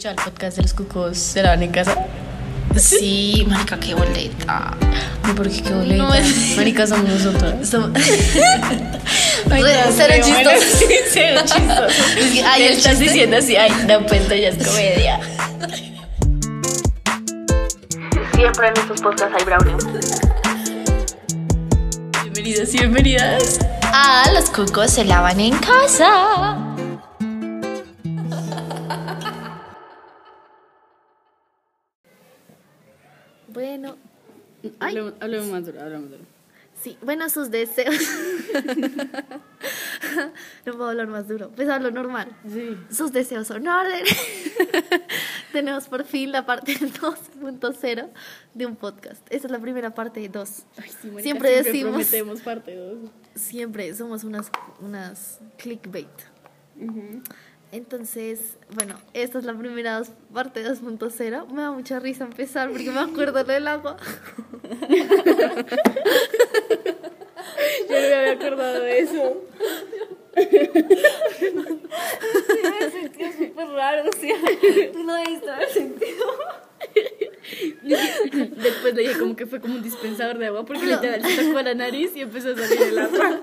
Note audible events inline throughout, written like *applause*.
escuchado el podcast de los cucos se lavan en casa? Sí, marica, qué boleta. No, porque qué boleta. No, es- Marica, somos nosotros. Somos- *laughs* Ay, no, cero chistoso. sí, cero chistoso. *laughs* Ay, estás chiste- diciendo así, ay, no, pues esto ya es comedia. Siempre en estos podcasts hay brownie. Bienvenidos y bienvenidas. Ah, los cucos se lavan en casa. Bueno, Ay. Hablemos, hablemos más duro, hablemos duro. sí, bueno, sus deseos. *laughs* no puedo hablar más duro, pues hablo normal. Sí. Sus deseos son orden. *laughs* Tenemos por fin la parte 2.0 de un podcast. Esta es la primera parte 2. Ay, sí, marica, Siempre decimos- prometemos parte 2. Siempre somos unas, unas clickbait. Entonces, bueno, esta es la primera dos- parte 2.0. Me da mucha risa empezar porque me acuerdo lo del agua. Yo no me había acordado de eso. me sentí súper raro, o sea, tú no debiste haber sentido. Después le dije como que fue como un dispensador de agua porque literal se tocó la nariz y empezó a salir el agua.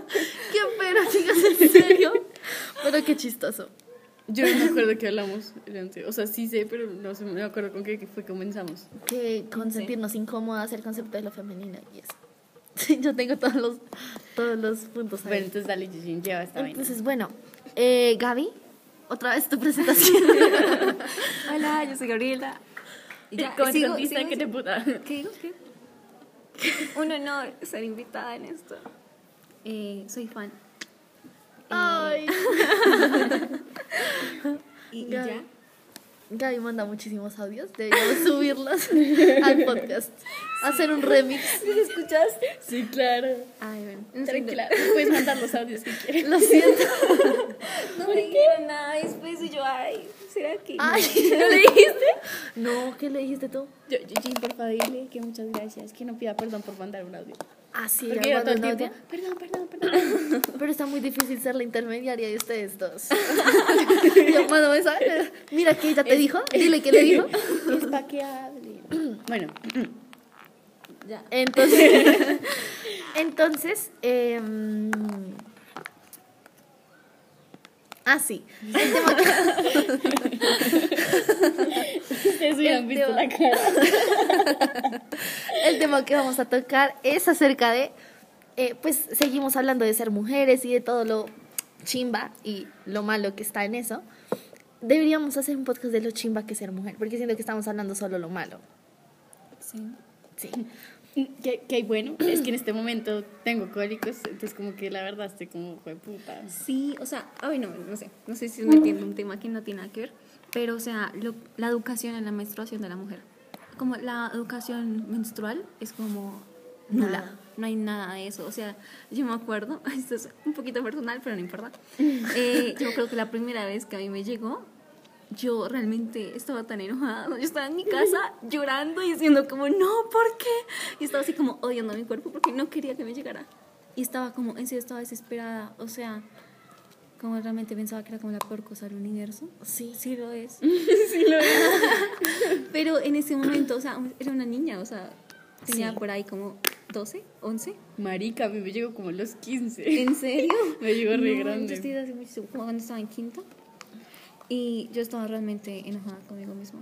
Qué pena, chicas, en serio. Pero qué chistoso. Yo no me acuerdo que hablamos. O sea, sí sé, pero no sé, me acuerdo con qué fue que comenzamos. Que con sentirnos incómodas, el concepto de lo femenino y eso. *laughs* Sí, yo tengo todos los, todos los puntos ahí. Bueno, entonces dale, Gigi, lleva esta vaina. Entonces, bueno, eh, Gaby, otra vez tu *laughs* presentación. *laughs* Hola, yo soy Gabriela. Y ya, ¿Cómo sigo- sentiste? sigo- ¿Qué te puta? ¿Qué digo? ¿Qué? Un honor ser invitada en esto. Eh, soy fan. Eh, Ay. Y, ya. Gaby manda muchísimos audios, deberíamos *laughs* subirlos al podcast. Hacer un remix. escuchaste? Sí, claro. Ay, bueno. Tranquila, puedes mandar los audios si quieres. Lo siento. No me dijeron nada después y yo, ay, ¿será que? Ay. *laughs* ¿No le dijiste? No, ¿qué le dijiste tú? Yo, Gigi, por favor, dile que muchas gracias. Que no pida perdón por mandar un audio. Sí, Porque yo todo el mandó un tiempo, audio. perdón, perdón, perdón. *laughs* Pero está muy difícil ser la intermediaria de ustedes dos. *laughs* *laughs* Yo mando mensaje. Mira que ella te dijo. Dile que le dijo. Es pa' que hable. *clears throat* Bueno, *clears throat* Ya. Entonces, entonces, em, ah, sí. El tema que, ustedes hubieran El visto tema- la cara. *laughs* el tema que vamos a tocar es acerca de, eh, pues seguimos hablando de ser mujeres y de todo lo chimba y lo malo que está en eso. Deberíamos hacer un podcast de lo chimba que es ser mujer, porque siento que estamos hablando solo lo malo. Sí. Sí. *laughs* Que, que bueno, es que en este momento tengo cólicos, entonces como que la verdad estoy como, fue puta. Sí, o sea, ay, no, no sé, no sé si es metiendo un tema que no tiene nada que ver, pero, o sea, lo- la educación en la menstruación de la mujer. Como la educación menstrual es como nula, Nada. no hay nada de eso. O sea, yo me acuerdo, *laughs* esto es un poquito personal, pero no importa. *laughs* Eh, yo creo que la primera vez que a mí me llegó, yo realmente estaba tan enojada. Yo estaba en mi casa *laughs* llorando y diciendo como, no, ¿por qué? Y estaba así como odiando a mi cuerpo porque no quería que me llegara. Y estaba como, en serio, estaba desesperada. O sea, como realmente pensaba que era como la peor cosa del universo. Sí. Sí lo es. *laughs* Sí, lo es. *laughs* Pero en ese momento, o sea, era una niña, o sea, tenía Sí. por ahí como 12, 11. Marica, a mí me llegó como a los 15. ¿En serio? *laughs* Me llegó re No, grande. Yo estoy hace mucho, como cuando estaba en quinto. Y yo estaba realmente enojada conmigo misma.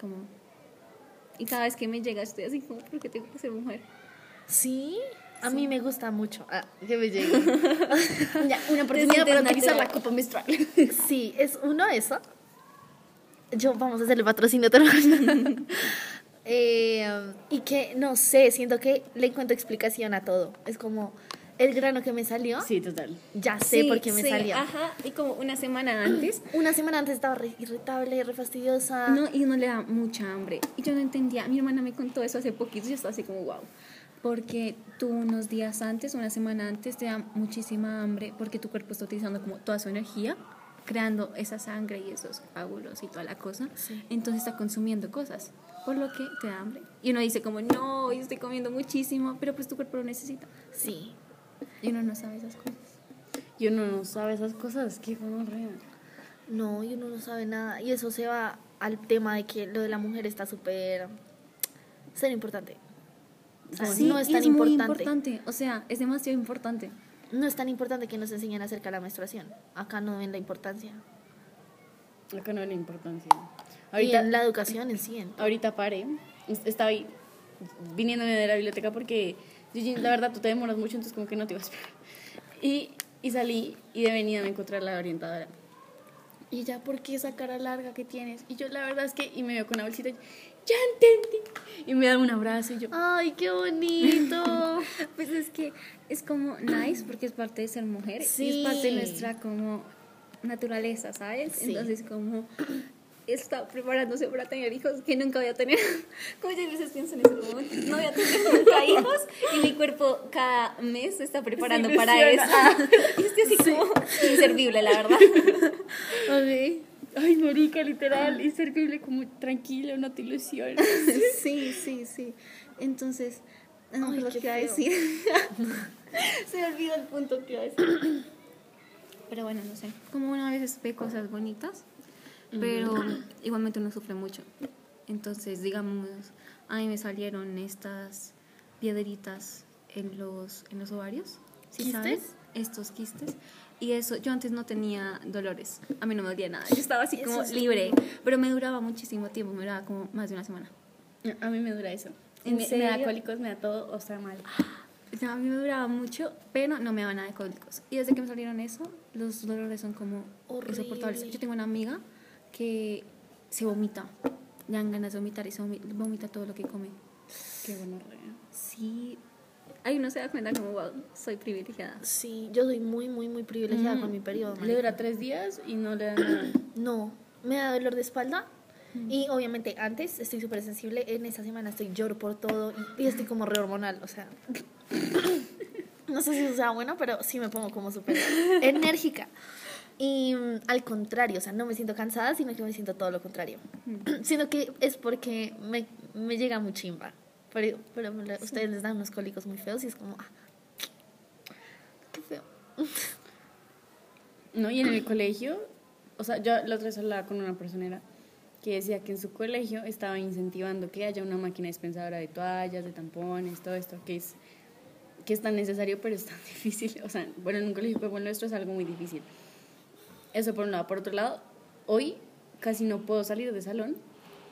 Como... Y cada vez que me llega estoy así como, ¿por qué tengo que ser mujer? Sí, a mí me gusta mucho. Ah, que me llegue. *laughs* Ya, una oportunidad para utilizar la copa menstrual. *laughs* Sí, es uno eso. Yo vamos a hacerle patrocinio *laughs* eh, y que no sé, siento que le encuentro explicación a todo. Es como el grano que me salió, Sí, total. ya sé por qué me salió. Ajá, y como una semana *clears throat* antes. Una semana antes estaba re irritable, re fastidiosa. No, y uno le da mucha hambre. Y yo no entendía. Mi hermana me contó eso hace poquito y yo estaba así como, wow. Porque tú unos días antes, una semana antes, te da muchísima hambre porque tu cuerpo está utilizando como toda su energía, creando esa sangre y esos coágulos y toda la cosa. Sí. Entonces está consumiendo cosas, por lo que te da hambre. Y uno dice como, no, yo estoy comiendo muchísimo, pero pues tu cuerpo lo necesita. Sí. Y uno no sabe esas cosas. Y uno no sabe esas cosas, qué gonorrea. No, y uno no sabe nada. Y eso se va al tema de que lo de la mujer está súper... Ser importante. O sea, Sí, no es y tan muy importante. importante. O sea, es demasiado importante. No es tan importante que nos enseñen acerca de la menstruación. Acá no ven la importancia. Acá no hay la importancia. y Ahorita, en la educación en sí. en- ahorita paré. Es- Estaba ahí viniéndome de la biblioteca porque Gigi, la verdad tú te demoras mucho, entonces como que no te iba a esperar. Y, y salí y de venida me encontré a la orientadora. Y ella, ¿por qué esa cara larga que tienes? Y yo, la verdad es que, y me veo con una bolsita, y ya entendí. Y me da un abrazo y yo, ¡Ay, qué bonito! *laughs* Pues es que es como nice porque es parte de ser mujer y Sí. es parte de nuestra como naturaleza, ¿sabes? Sí. Entonces como está preparándose para tener hijos que nunca voy a tener. *laughs* Como yo a veces pienso en eso, no voy a tener nunca *laughs* hijos y mi cuerpo cada mes se está preparando para eso. Y estoy así como inservible, la verdad. Ok. Ay, marica, literal, inservible, como tranquilo, no te ilusiones. *laughs* Sí, *laughs* sí, sí. Entonces, no Ay, qué qué iba a decir. *laughs* Se me olvidó el punto que iba a decir. Pero bueno, no sé. Como una vez ve cosas bonitas, pero igualmente uno sufre mucho. Entonces, digamos, a mí me salieron estas piedritas en los, en los ovarios. ¿Sí ¿Quistes? sabes? Estos quistes. Y eso, yo antes no tenía dolores. A mí no me dolía nada. Yo estaba así como es libre. Pero me duraba muchísimo tiempo. Me duraba como más de una semana. A mí me dura eso. ¿En me, me da serio? cólicos, me da todo, o sea, mal. *gasps* No, a mí me duraba mucho, pero no me daba nada de cólicos. Y desde que me salieron eso, los dolores son como Horrible. insoportables. Yo tengo una amiga que se vomita. Le dan ganas de vomitar y se vomi- vomita todo lo que come. Qué bueno, Sí. Ahí uno se da cuenta como, wow, soy privilegiada. Sí, yo soy muy, muy, muy privilegiada Mm. con mi periodo. Le marica. dura tres días y no le da nada. *clears throat* No, me da dolor de espalda. Y obviamente antes estoy súper sensible. En esa semana estoy lloro por todo y, y estoy como re hormonal. O sea, *clears throat* no sé si eso sea bueno, pero sí me pongo como súper *laughs* enérgica. Y mm, al contrario, o sea, no me siento cansada, sino que me siento todo lo contrario. *clears throat* Sino que es porque me, me llega muy chimba. Pero, pero ustedes les dan unos cólicos muy feos y es como, ah, qué feo. No, y en el colegio, o sea, yo la otra vez hablaba con una personera que decía que en su colegio estaba incentivando que haya una máquina dispensadora de toallas, de tampones, todo esto, que es, que es tan necesario, pero es tan *laughs* difícil. O sea, bueno, en un colegio como el nuestro es algo muy difícil. Eso por un lado. Por otro lado, hoy casi no puedo salir de salón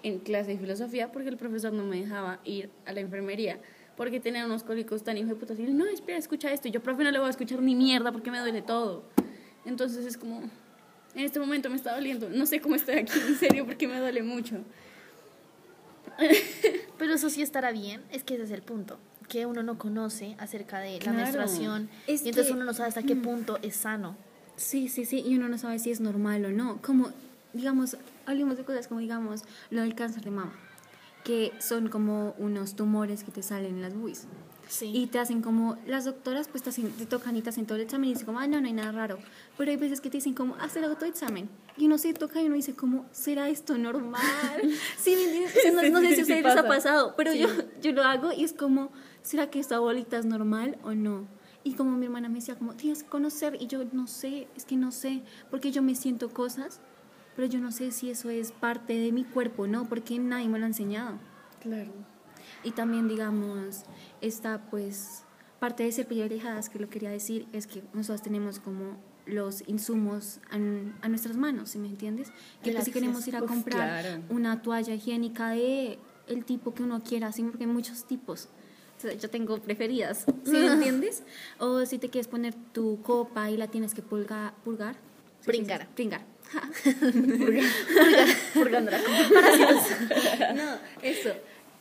en clase de filosofía porque el profesor no me dejaba ir a la enfermería porque tenía unos cólicos tan hijo de puta. Y él, no, espera, escucha esto. Y yo, profe, no le voy a escuchar ni mierda porque me duele todo. Entonces es como, en este momento me está doliendo. No sé cómo estoy aquí, en serio, porque me duele mucho. *laughs* Pero eso sí estará bien, es que ese es el punto, que uno no conoce acerca de la Claro. menstruación Es y entonces que- uno no sabe hasta qué punto es sano. Sí, sí, sí, y uno no sabe si es normal o no. Como, digamos, hablemos de cosas como, digamos, lo del cáncer de mama, que son como unos tumores que te salen en las buis. Sí. Y te hacen como, las doctoras pues te, hacen- te tocan y te hacen todo el examen y dicen como, ah, no, no hay nada raro. Pero hay veces que te dicen como, hazte el autoexamen. Y uno se toca y uno dice como, ¿será esto normal? *laughs* sí, no, Sí, no sí, sé si sí a ustedes les ha pasa. pasado, pero yo, yo lo hago y es como, ¿será que esta bolita es normal o no? Y como mi hermana me decía como, tienes que conocer, y yo no sé, es que no sé, porque yo me siento cosas, pero yo no sé si eso es parte de mi cuerpo, ¿no? Porque nadie me lo ha enseñado. Claro. Y también, digamos, esta pues parte de ser privilegiadas que lo quería decir es que nosotros tenemos como los insumos a, a nuestras manos, ¿sí me entiendes? Que pues, si queremos ir a comprar claro. una toalla higiénica de el tipo que uno quiera, ¿sí? porque hay muchos tipos. Yo tengo preferidas, ¿sí me *laughs* entiendes? O si te quieres poner tu copa y la tienes que pulgar, purgar. ¿sí? Pringar. Pringar. Purgando la *laughs* no, eso,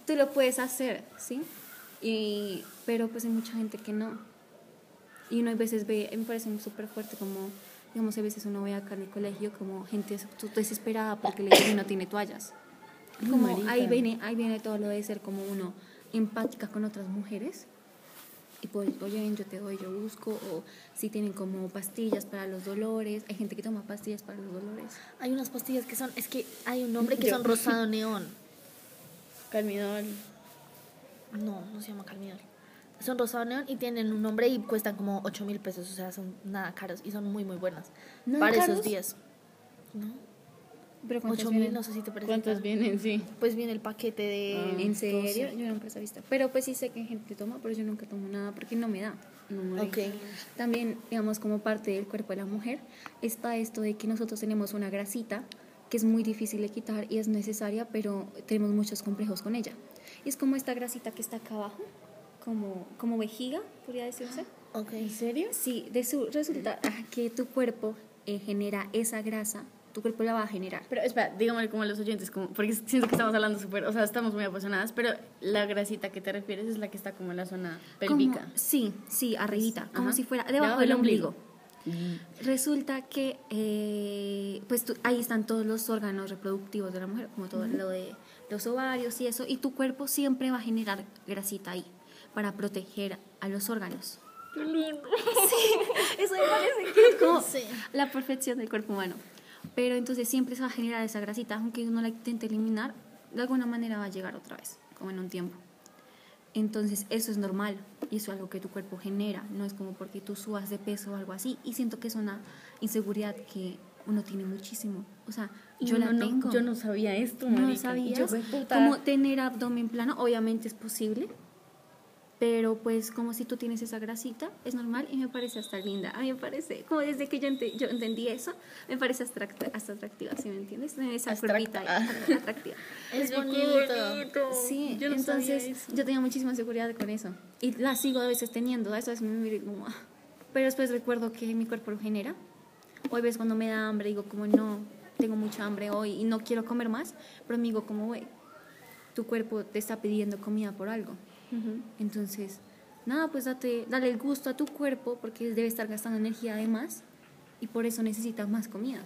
tú lo puedes hacer, ¿sí? Y, pero pues hay mucha gente que no. Y uno a veces ve, me parece súper fuerte como, digamos, a veces uno ve acá en el colegio como gente desesperada porque el colegio no tiene toallas. Como ahí viene, ahí viene todo lo de ser como uno empática con otras mujeres. Y pues, oye, yo te doy, yo busco. O si tienen como pastillas para los dolores. Hay gente que toma pastillas para los dolores. Hay unas pastillas que son, es que hay un nombre que Yo. son rosado neón. Calmidol. No, no se llama Calmidol. Son rosado neón y tienen un nombre y cuestan como 8 mil pesos, o sea, son nada caros y son muy, muy buenas. ¿Nada para esos días. ¿no? Pero ¿cuántos 8 mil, vienen? no sé si te parece. ¿Cuántos vienen? Sí. Pues viene el paquete de. Ah. ¿En serio? 12. Yo nunca he visto. Pero pues sí sé que gente toma, pero yo nunca tomo nada porque no me da. No, marica. Ok. También, digamos, como parte del cuerpo de la mujer, está esto de que nosotros tenemos una grasita que es muy difícil de quitar y es necesaria, pero tenemos muchos complejos con ella. Y es como esta grasita que está acá abajo, como, como vejiga, podría decirse. Ok. ¿En serio? Sí, de su, resulta ah, que tu cuerpo eh, genera esa grasa, tu cuerpo la va a generar. Pero espera, dígame como a los oyentes, como, porque siento que estamos hablando súper, o sea, estamos muy apasionadas, pero la grasita que te refieres es la que está como en la zona pélvica. Como- sí, sí, arribita, como si fuera Debajo debajo del del ombligo. ombligo. Resulta que eh, pues tú- ahí están todos los órganos reproductivos de la mujer, como todo lo de los ovarios y eso, y tu cuerpo siempre va a generar grasita ahí para proteger a los órganos. Qué lindo. *laughs* Eso me parece *laughs* que es como Sí. la perfección del cuerpo humano. Pero entonces siempre se va a generar esa grasita, aunque uno la intente eliminar, de alguna manera va a llegar otra vez, como en un tiempo. Entonces eso es normal y eso es algo que tu cuerpo genera, no es como porque tú subas de peso o algo así. Y siento que es una inseguridad que uno tiene muchísimo. O sea, yo No, la no, tengo. Yo no sabía esto, ¿No puta. Como tener abdomen plano, obviamente es posible, pero pues como si tú tienes esa grasita, es normal y me parece hasta linda. A mí me parece, como desde que yo, ente- yo entendí eso, me parece hasta, hasta atractiva, ¿sí me entiendes? Esa curvita *laughs* atractiva. Es bonito. Sí, yo no sabía entonces eso. yo tenía muchísima seguridad con eso. Y la sigo a veces teniendo, a veces me miro y como... ah. Pero después recuerdo que mi cuerpo lo genera. Hoy ves cuando me da hambre, digo como no, tengo mucha hambre hoy y no quiero comer más, pero me digo como, güey, tu cuerpo te está pidiendo comida por algo. Entonces, nada, pues date, dale el gusto a tu cuerpo porque debe estar gastando energía además y por eso necesita más comida.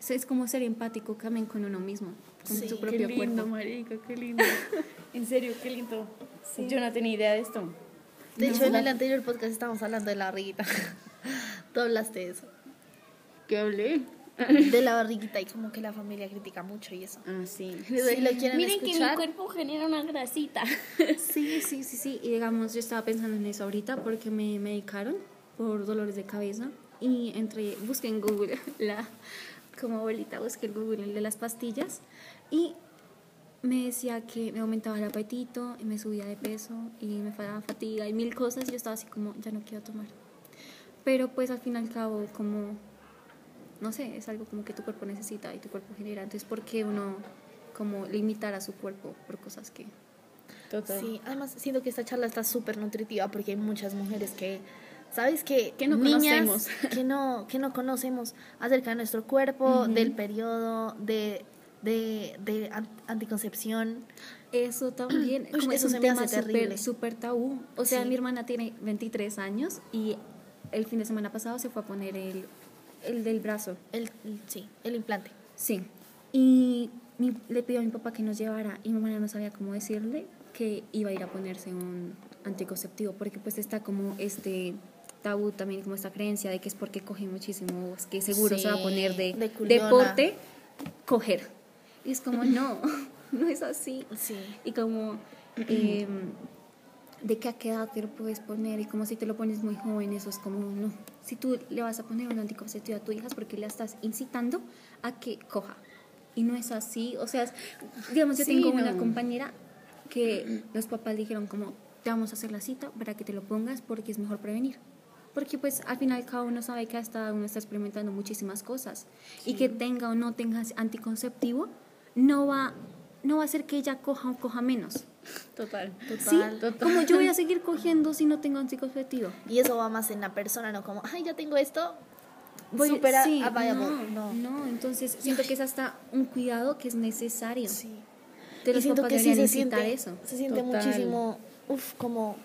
Eso Es como ser empático también con uno mismo, con Sí, tu qué propio qué lindo, cuerpo. marica, qué lindo. *laughs* en serio, qué lindo. Yo no tenía idea de esto. De No. hecho, en el anterior podcast estábamos hablando de la barriguita. *laughs* Tú hablaste de eso. ¿Qué hablé? *laughs* De la barriguita y como que la familia critica mucho y eso. Ah, sí. Si lo quieren Miren que mi cuerpo genera una grasita. *laughs* Sí, sí, sí, sí. Y digamos, yo estaba pensando en eso ahorita porque me medicaron por dolores de cabeza. Y entre, busqué en Google, *laughs* la, como abuelita, busqué en Google el de las pastillas. Y me decía que me aumentaba el apetito y me subía de peso y me daba fatiga y mil cosas. Y yo estaba así como, ya no quiero tomar. Pero pues al fin y al cabo, como, no sé, es algo como que tu cuerpo necesita y tu cuerpo genera. Entonces, ¿por qué uno como limitar a su cuerpo por cosas que... Total. Sí, además siento que esta charla está súper nutritiva porque hay muchas mujeres que, ¿sabes? Que, Que no niñas conocemos. *laughs* Que no, que no conocemos acerca de nuestro cuerpo, del periodo, de, de, de an- anticoncepción. Eso también, *clears throat* Uy, como eso es se un me tema hace terrible. súper súper tabú. O sea, Sí. mi hermana tiene 23 años y el fin de semana pasado se fue a poner el, el del brazo. El, el- sí, el implante. Sí. Y mi- le pidió a mi papá que nos llevara y mi mamá no sabía cómo decirle que iba a ir a ponerse un anticonceptivo porque pues está como este tabú también como esta creencia de que es porque coge muchísimo, es que seguro se va a poner de, de deporte coger. Y es como no, *laughs* no es así. Sí. Y como, eh, ¿de qué a qué edad te lo puedes poner? Y como si te lo pones muy joven, eso es como, no. Si tú le vas a poner un anticonceptivo a tu hija es porque le estás incitando a que coja. Y no es así. O sea, es- digamos, yo Sí, tengo no. una compañera que los papás dijeron como, te vamos a hacer la cita para que te lo pongas porque es mejor prevenir. Porque pues al final cada uno sabe que hasta uno está experimentando muchísimas cosas. Y que tenga o no tenga anticonceptivo, no va, no va a hacer que ella coja o coja menos. Total. Sí, Total. como yo voy a seguir *laughs* cogiendo si no tengo anticonceptivo. Y eso va más en la persona, no como, ay, ya tengo esto. Voy, Súper a- sí, available. no, No. no, entonces siento que es hasta un cuidado que es necesario. Sí. De Y los siento papás que sí se siente, eso. se siente Total. muchísimo, uff, como,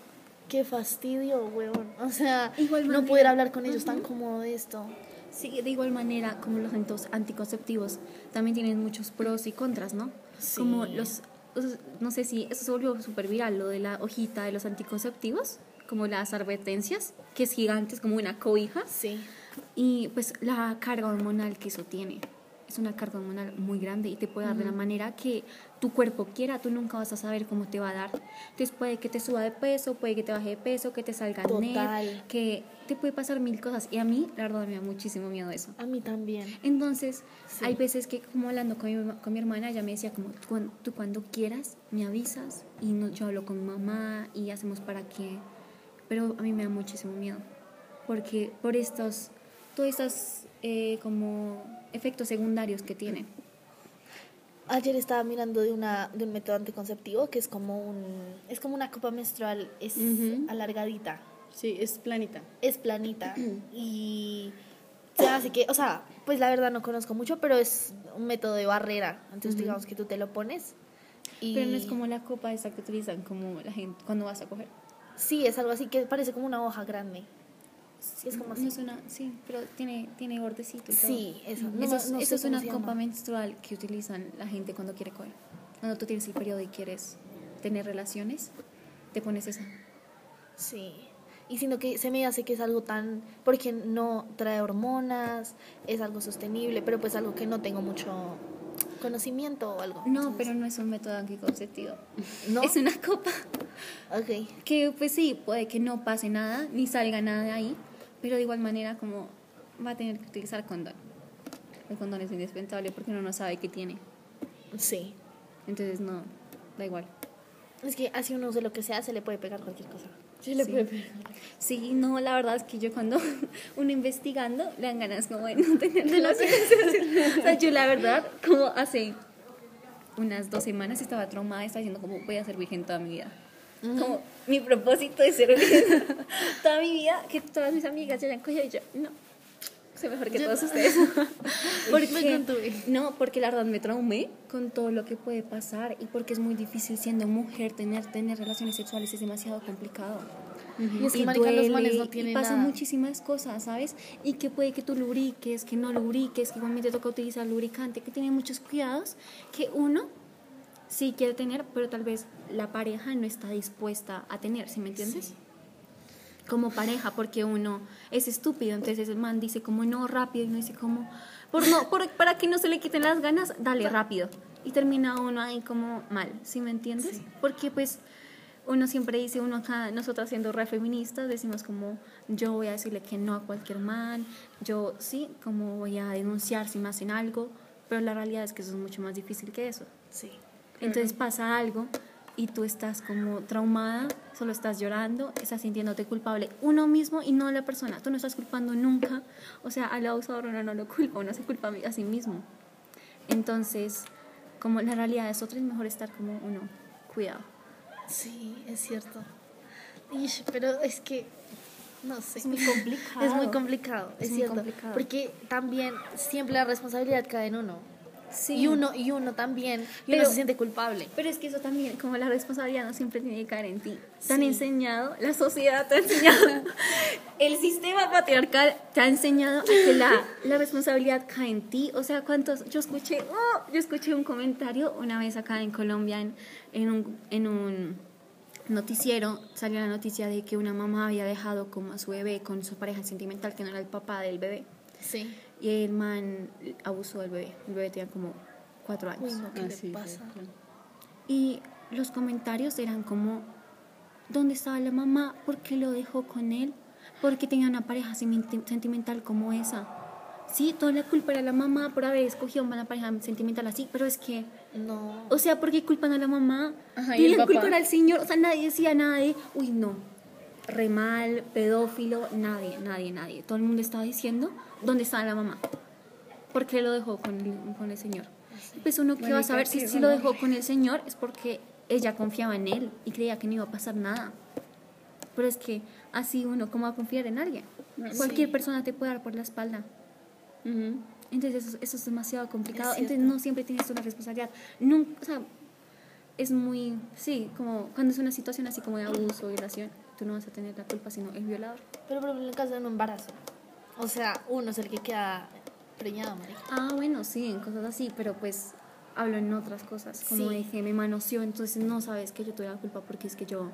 qué fastidio, weón. O sea, Igual no manera. poder hablar con ellos tan cómodo de esto. Sí, de igual manera, como los antos- anticonceptivos también tienen muchos pros y contras, ¿no? Sí. Como los- no sé si eso se volvió súper viral, lo de la hojita de los anticonceptivos, como las advertencias, que es gigante, es como una cobija, Sí. y pues la carga hormonal que eso tiene. es una carga hormonal muy grande y te puede dar de la manera que tu cuerpo quiera, tú nunca vas a saber cómo te va a dar. Entonces puede que te suba de peso, puede que te baje de peso, que te salga net, que te puede pasar mil cosas. Y a mí, la verdad, me da muchísimo miedo eso. A mí también. Entonces, Sí. hay veces que como hablando con mi, con mi hermana, ella me decía como, tú, cuan- tú cuando quieras me avisas y no, yo hablo con mi mamá y hacemos para que... Pero a mí me da muchísimo miedo, porque por estos, todos estos eh, como efectos secundarios que tiene. Ayer estaba mirando de una de un método anticonceptivo que es como un es como una copa menstrual es Ujú. alargadita, Sí, es planita. es planita *clears throat* y se hace que, o sea, pues la verdad no conozco mucho, pero es un método de barrera. Entonces digamos que tú te lo pones y Pero no es como la copa esa que utilizan como la gente cuando vas a coger. sí, es algo así que parece como una hoja grande. Sí, es como No así. es una- sí, pero tiene, tiene bordecito y todo. Sí, eso. No, eso es, no eso es una copa menstrual que utilizan la gente cuando quiere coger. Cuando tú tienes el periodo y quieres tener relaciones, te pones esa. Sí. Y sino que se me hace que es algo tan. Porque no trae hormonas, es algo sostenible, pero pues algo que no tengo mucho conocimiento o algo. No, Entonces, pero no es un método anticonceptivo. *laughs* ¿No? Es una copa Ok. que, pues sí, puede que no pase nada, ni salga nada de ahí, pero de igual manera, como va a tener que utilizar condón. El condón es indispensable porque uno no sabe qué tiene. Sí. Entonces, no, da igual. Es que así uno use lo que sea, se le puede pegar cualquier cosa. Sí, le Sí. puede pegar. Sí, no, la verdad es que yo cuando *laughs* uno investigando le dan ganas como de no tener relaciones. *laughs* o sea, yo la verdad, como hace unas dos semanas estaba traumada, estaba diciendo como voy a ser virgen toda mi vida. Como mi propósito es ser virgen *laughs* toda mi vida, que todas mis amigas ya hayan cogido y yo, no, soy mejor que todos ustedes. *laughs* *laughs* porque, Me no, porque la verdad me traumé con todo lo que puede pasar y porque es muy difícil siendo mujer tener, tener relaciones sexuales, es demasiado complicado. Y es que, Y marica, los manes no y tienen pasan nada. muchísimas cosas, ¿sabes? Y que puede que tú lubriques, que no lubriques, que igualmente toca utilizar lubricante, que tiene muchos cuidados que uno sí quiere tener, pero tal vez la pareja no está dispuesta a tener, ¿sí me entiendes? Como pareja, porque uno es estúpido, entonces el man dice como no rápido y uno dice como por no por, para que no se le quiten las ganas, dale rápido y termina uno ahí como mal, ¿sí me entiendes? Porque pues uno siempre dice, uno acá, nosotras siendo re feministas, decimos como, yo voy a decirle que no a cualquier man, yo sí, como voy a denunciar si me hacen algo, pero la realidad es que eso es mucho más difícil que eso. Sí. Entonces pasa algo y tú estás como traumada, solo estás llorando, estás sintiéndote culpable uno mismo y no la persona. Tú no estás culpando nunca, o sea, al abusador uno no lo culpa, uno se culpa a sí mismo. Entonces, como la realidad es otra, es mejor estar como uno, cuidado. Sí, es cierto. Ish, pero es que, no sé. Es muy complicado. Es muy complicado, es, Es muy cierto. complicado. Porque también siempre la responsabilidad cae en uno. Sí. Y uno, y uno también, y uno Pero- se siente culpable. Pero es que eso también, como la responsabilidad no siempre tiene que caer en ti. Te han Sí. enseñado, la sociedad te ha enseñado, *laughs* el sistema patriarcal te ha enseñado a que la, la responsabilidad cae en ti. O sea, ¿cuántos? Yo escuché, oh, yo escuché un comentario una vez acá en Colombia en, en un, en un noticiero, salió la noticia de que una mamá había dejado como a su bebé con su pareja sentimental, que no era el papá del bebé. Sí. Y el man abusó del bebé. El bebé tenía como cuatro años. Uy, no, ¿qué Ah, le pasa? Y los comentarios eran como, ¿dónde estaba la mamá? ¿Por qué lo dejó con él? ¿Por qué tenía una pareja senti- sentimental como esa? Sí, toda la culpa era la mamá por haber escogido una pareja sentimental así, pero es que, No. o sea, ¿por qué culpan a la mamá? Ajá, ¿y el papá? culpa al señor, o sea, nadie decía nada de, uy, no, re mal, pedófilo, nadie, nadie, nadie. Todo el mundo estaba diciendo, ¿dónde estaba la mamá? ¿Por qué lo dejó con el, con el señor? Pues uno que va a saber si, si lo dejó con el señor es porque ella confiaba en él y creía que no iba a pasar nada. Pero es que así uno, ¿cómo va a confiar en alguien? Cualquier persona te puede dar por la espalda. Entonces eso, eso es demasiado complicado. Es. Entonces no siempre tienes una responsabilidad. Nunca, o sea, es muy, sí, como cuando es una situación así como de abuso violación, tú no vas a tener la culpa sino el violador. Pero por ejemplo, en el caso de un embarazo. O sea, uno es el que queda preñado, marica. Ah, bueno, sí, en cosas así, pero pues hablo en otras cosas, como Sí. que me manoseó, entonces no sabes que yo tuve la culpa porque es que yo,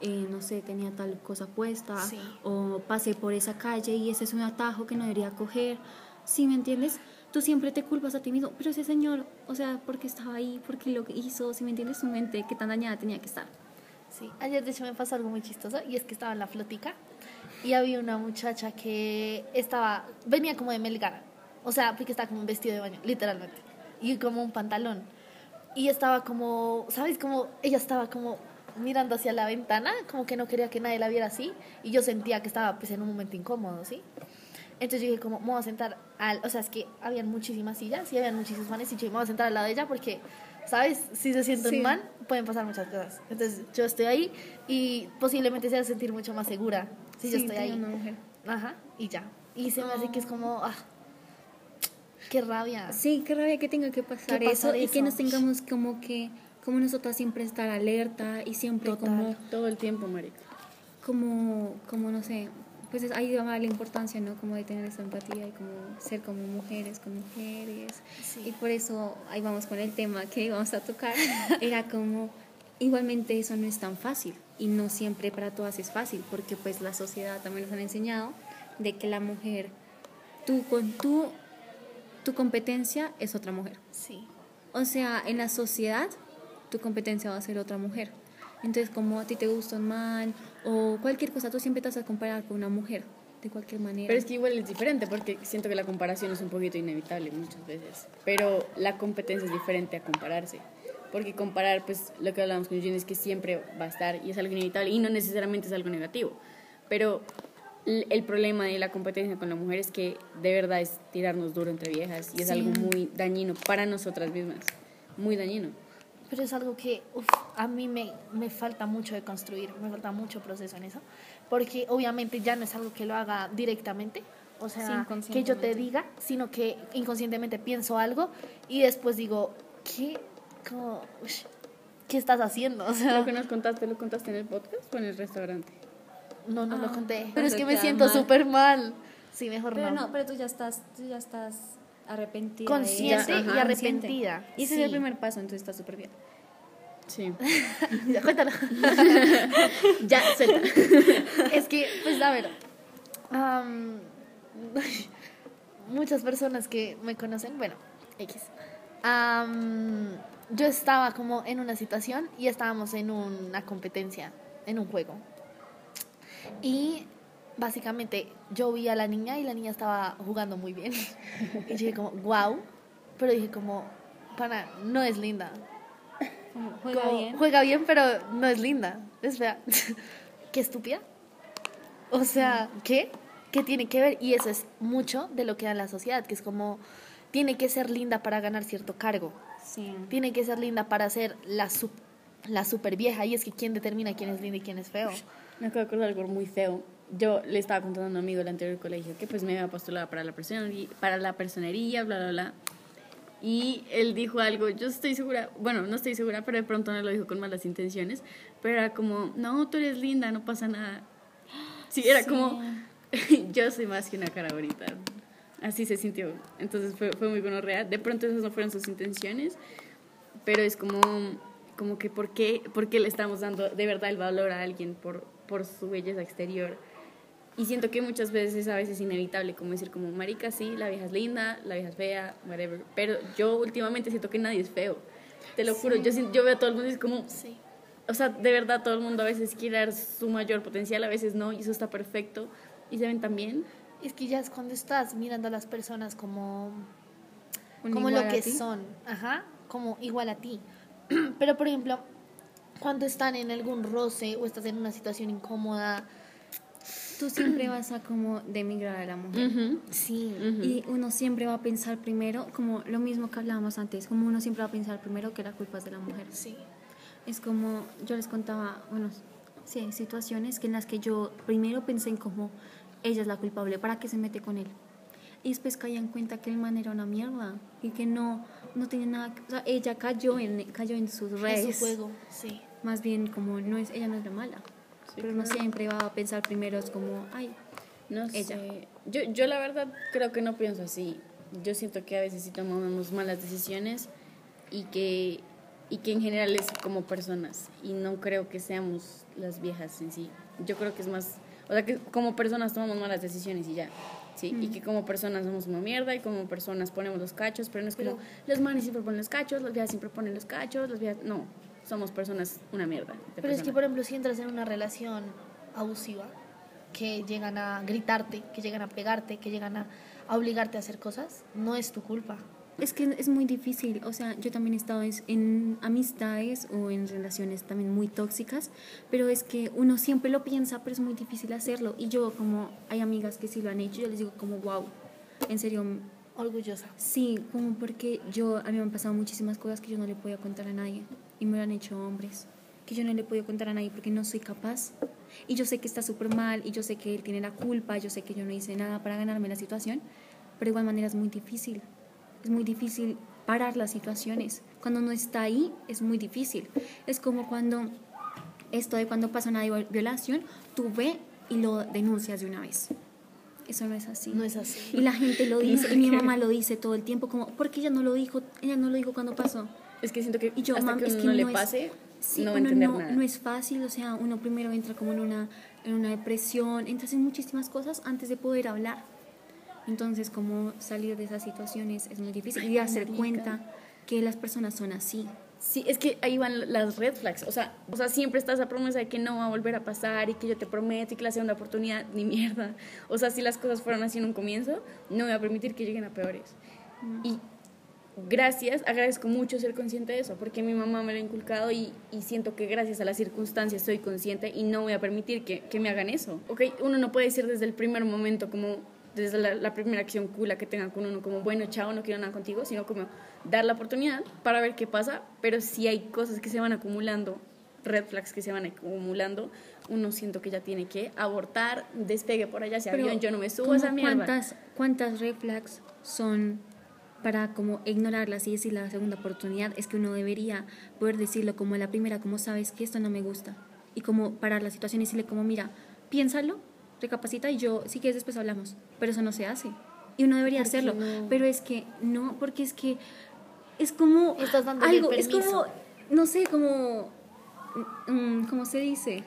eh, no sé, tenía tal cosa puesta, Sí. o pasé por esa calle y ese es un atajo que no debería coger, ¿sí me entiendes? tú siempre te culpas a ti mismo, pero ese señor, o sea, ¿por qué estaba ahí? ¿Por qué lo hizo? Si me entiendes, su mente, qué tan dañada tenía que estar. Sí, ayer de hecho me pasó algo muy chistoso y es que estaba en la flotica y había una muchacha que estaba, venía como de Melgar, o sea, porque estaba como un vestido de baño, literalmente, y como un pantalón. Y estaba como, ¿sabes? Como ella estaba como mirando hacia la ventana, como que no quería que nadie la viera así, y yo sentía que estaba pues en un momento incómodo, ¿sí? Entonces yo dije como, me voy a sentar al, o sea, es que habían muchísimas sillas y habían muchísimos manes y yo me voy a sentar al lado de ella porque, ¿sabes? Si se siente Sí. un man, pueden pasar muchas cosas. Entonces yo estoy ahí y posiblemente se va a sentir mucho más segura si yo Sí, estoy tenía ahí. una mujer. Ajá, y ya. Y se me hace que es como, ah, qué rabia. Sí, qué rabia que tenga que pasar, Que pasar eso, y que eso. nos tengamos como que, como nosotras siempre estar alerta y siempre Total. como, Todo el tiempo, marica. como, como no sé, pues es, ahí va la importancia, ¿no? Como de tener esa empatía y como ser como mujeres con mujeres. Sí. Y por eso ahí vamos con el tema que vamos a tocar. *laughs* Era como, igualmente eso no es tan fácil y no siempre para todas es fácil, porque pues la sociedad también nos han enseñado de que la mujer, tú con tu, tu competencia es otra mujer. Sí. O sea, en la sociedad, tu competencia va a ser otra mujer. Entonces, como a ti te gusta un man o cualquier cosa, tú siempre te vas a comparar con una mujer, de cualquier manera. Pero es que igual es diferente porque siento que la comparación es un poquito inevitable muchas veces. Pero la competencia es diferente a compararse. Porque comparar, pues lo que hablamos con Eugene es que siempre va a estar y es algo inevitable y no necesariamente es algo negativo. Pero el problema de la competencia con la mujer es que de verdad es tirarnos duro entre viejas y es Sí. algo muy dañino para nosotras mismas. Muy dañino. Pero es algo que uf, a mí me, me falta mucho de construir, me falta mucho proceso en eso, porque obviamente ya no es algo que lo haga directamente, o Sí, sea, que yo te diga, sino que inconscientemente pienso algo y después digo, ¿qué? Como, ¿Qué estás haciendo? O sea, Lo que nos contaste, ¿lo contaste en el podcast o en el restaurante? no, no lo Ah, conté. Pero es pero que me siento súper mal. Sí, mejor Pero no. no, pero tú ya estás, tú ya estás arrepentida. Consciente y Ajá, arrepentida, Y ese sí. es el primer paso, entonces está súper bien. Sí. *laughs* Ya, cuéntalo. *laughs* ya, suelta. *laughs* es que, pues a ver, am, muchas personas que me conocen, bueno, X. am, yo estaba como en una situación y estábamos en una competencia, en un juego. Y básicamente yo vi a la niña y la niña estaba jugando muy bien. Y dije como, wow, pero dije como, pana, no es linda. Como, Juega Como, bien. Juega bien, pero no es linda. Es fea. *laughs* Qué estúpida. O sea, ¿qué? ¿Qué tiene que ver? Y eso es mucho de lo que da la sociedad, que es como, tiene que ser linda para ganar cierto cargo. Sí. Tiene que ser linda para ser la, sup- la super vieja. Y es que quién determina quién es linda y quién es feo. Me acabo de acordar algo muy feo. Yo le estaba contando a un amigo del anterior colegio que pues me había postulado para la personería, para la personería, bla, bla, bla. Y él dijo algo, yo estoy segura, bueno, no estoy segura, pero de pronto no lo dijo con malas intenciones, pero era como, no, tú eres linda, no pasa nada. Sí, era Sí. como, *laughs* yo soy más que una cara bonita. Así se sintió. Entonces fue, fue muy bueno real. De pronto esas no fueron sus intenciones, pero es como, como que ¿por qué, por qué le estamos dando de verdad el valor a alguien por, por su belleza exterior? Y siento que muchas veces a veces es inevitable como decir como, marica, sí, la vieja es linda, la vieja es fea, whatever. Pero yo últimamente siento que nadie es feo. Te lo juro, yo, yo veo a todo el mundo y es como, Sí. o sea, de verdad todo el mundo a veces quiere dar su mayor potencial, a veces no, y eso está perfecto. Y se ven también. Es que ya es cuando estás mirando a las personas como Un como lo que son, ajá, como igual a ti. *clears throat* Pero por ejemplo, cuando están en algún roce o estás en una situación incómoda, Tú siempre vas a como demigrar a la mujer. sí, Y uno siempre va a pensar primero, como lo mismo que hablábamos antes, como uno siempre va a pensar primero que la culpa es de la mujer. sí, Es como, yo les contaba, bueno, sí, situaciones que en las que yo primero pensé en como, ella es la culpable, ¿para qué se mete con él? Y después caí en cuenta que el man era una mierda y que no, no tenía nada, que- o sea, ella cayó en, cayó en sus es redes. su juego, sí. Más bien como, no es, ella no es la mala. Pero uno siempre va a pensar primero, es como, ay, No Ella. sé. Yo, yo la verdad creo que no pienso así. Yo siento que a veces sí tomamos malas decisiones y que, y que en general es como personas. Y no creo que seamos las viejas en sí. Yo creo que es más... O sea, que como personas tomamos malas decisiones y ya. ¿sí? Y que como personas somos una mierda y como personas ponemos los cachos, pero no es como los manes siempre ponen los cachos, las viejas siempre ponen los cachos, las viejas... No, somos personas una mierda. Pero es que, persona. por ejemplo, si entras en una relación abusiva, que llegan a gritarte, que llegan a pegarte, que llegan a, a obligarte a hacer cosas, no es tu culpa. Es que es muy difícil, o sea, yo también he estado es- en amistades o en relaciones también muy tóxicas, pero es que uno siempre lo piensa, pero es muy difícil hacerlo. Y yo como hay amigas que sí lo han hecho, yo les digo como, wow, en serio, Orgullosa. sí, como porque yo, a mí me han pasado muchísimas cosas que yo no le podía contar a nadie y me lo han hecho hombres, que yo no le he podido contar a nadie porque no soy capaz. Y yo sé que está súper mal y yo sé que él tiene la culpa, yo sé que yo no hice nada para ganarme la situación, pero de igual manera es muy difícil. Es muy difícil parar las situaciones. Cuando uno está ahí es muy difícil. Es como cuando esto de cuando pasa una viol- violación, tú ve y lo denuncias de una vez. Eso no es así. No es así. Y la gente lo dice, y mi *laughs* mamá lo dice todo el tiempo, como, ¿por qué ella no lo dijo? Ella no lo dijo cuando pasó. Es que siento que Y yo, hasta mam, que es uno que no le no es- pase, Sí, no va a entender no, nada. no es fácil, o sea, uno primero entra como en una, en una depresión, entras en muchísimas cosas antes de poder hablar. Entonces, como salir de esas situaciones es muy difícil y hacer cuenta que las personas son así. Sí, es que ahí van las red flags. O sea, o sea, siempre está esa promesa de que no va a volver a pasar y que yo te prometo y que la segunda oportunidad, ni mierda. O sea, si las cosas fueron así en un comienzo, no voy a permitir que lleguen a peores. Y gracias, agradezco mucho ser consciente de eso, porque mi mamá me lo ha inculcado y, y siento que gracias a las circunstancias soy consciente y no voy a permitir que, que me hagan eso. Ok, uno no puede decir desde el primer momento como desde la, la primera acción cula que tengan con uno, como bueno, chao, no quiero nada contigo, sino como dar la oportunidad para ver qué pasa, pero si hay cosas que se van acumulando, red flags que se van acumulando, uno siento que ya tiene que abortar, despegue por allá Pero, avión, yo no me subo a ¿cómo esa mierda. ¿Cuántas, cuántas red flags son para como ignorarlas y decir la segunda oportunidad? Es que uno debería poder decirlo como la primera, como sabes que esto no me gusta. Y como parar la situación y decirle como, mira, piénsalo, recapacita y yo, si quieres después hablamos. Pero eso no se hace. Y uno debería hacerlo. Pero es que no, porque es que es como Estás algo, es como, no sé, como, mm, ¿cómo se dice?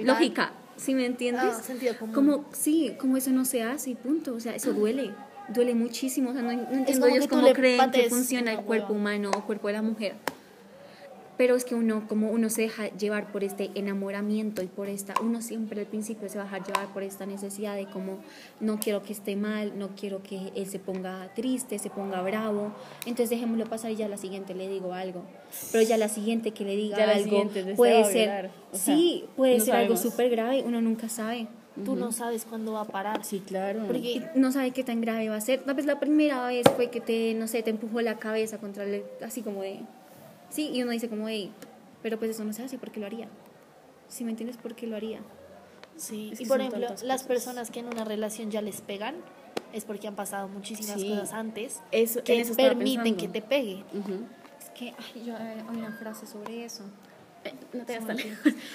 Lógica, ¿sí me entiendes? Ah, sentido común. Como, sí, como eso no se hace y punto, o sea, eso duele, duele muchísimo, o sea, no, no entiendo ellos cómo creen que funciona el cuerpo hueva. humano o cuerpo de la mujer. Pero es que uno, como uno se deja llevar por este enamoramiento y por esta, uno siempre al principio se va a dejar llevar por esta necesidad de como, no quiero que esté mal, no quiero que él se ponga triste, se ponga bravo, entonces dejémoslo pasar y ya a la siguiente le digo algo. Pero ya a la siguiente que le diga Ya algo puede ser, o sea, sí, puede no ser algo sabemos. súper grave, uno nunca sabe. Tú no sabes cuándo va a parar. Sí, claro. Porque no sabe qué tan grave va a ser. Tal vez la primera vez fue que te, no sé, te empujó la cabeza contra el, así como de, sí, y uno dice como, hey, pero pues eso no se hace, ¿por qué lo haría? Si me entiendes, ¿por qué lo haría? Sí, Es y que por son ejemplo, las personas que en una relación ya les pegan es porque han pasado muchísimas Sí. cosas antes Eso- que eso permiten pensando. que te pegue. Es que, ay, yo eh, oí una frase sobre eso. Eh, no te me tan.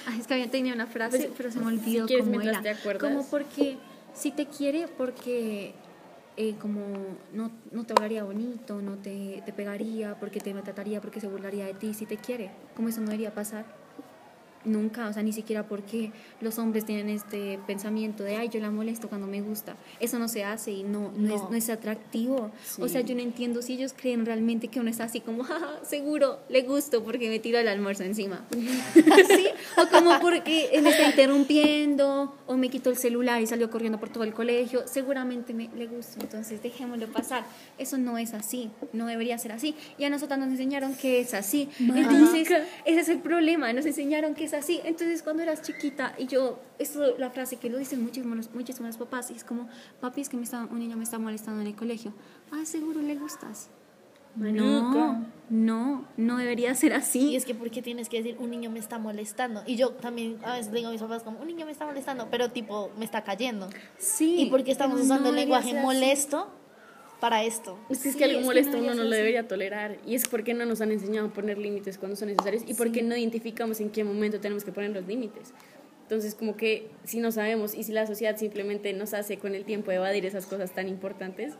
Ay, es que había tenido una frase, Pues, pero se me olvidó si cómo era. te. Como porque, si te quiere, porque eh, como no, no te hablaría bonito, no te, te pegaría, porque te trataría, porque se burlaría de ti, si te quiere. Como eso no debería pasar. Nunca, o sea, ni siquiera porque los hombres tienen este pensamiento de, ay, yo la molesto cuando me gusta. Eso no se hace y no, no, Es, No. no es atractivo. O Sí. sea, yo no entiendo si ellos creen realmente que uno es así como, jaja, seguro, le gusto porque me tiro el almuerzo encima. *laughs* ¿Sí? O como porque me está interrumpiendo, o me quitó el celular y salió corriendo por todo el colegio. Seguramente me, le gusto, entonces dejémoslo pasar. Eso no es así, no debería ser así. Y a nosotras nos enseñaron que es así. Entonces, ese es el problema, nos enseñaron que es así. Entonces, cuando eras chiquita, y yo, esto la frase que lo dicen muchísimos, muchísimos papás, y es como, papi, es que me está, un niño me está molestando en el colegio. Ah, seguro le gustas. No, no, no debería ser así. Y es que, ¿por qué tienes que decir un niño me está molestando? Y yo también a veces digo a mis papás como, un niño me está molestando, pero tipo, me está cayendo. Sí. ¿Y por qué estamos usando no el lenguaje ser así. Para esto? Es que, es Sí, que algo es que molesto no uno no lo debería tolerar. Y es porque no nos han enseñado a poner límites cuando son necesarios y porque no identificamos en qué momento tenemos que poner los límites. Entonces, como que si no sabemos y si la sociedad simplemente nos hace con el tiempo evadir esas cosas tan importantes,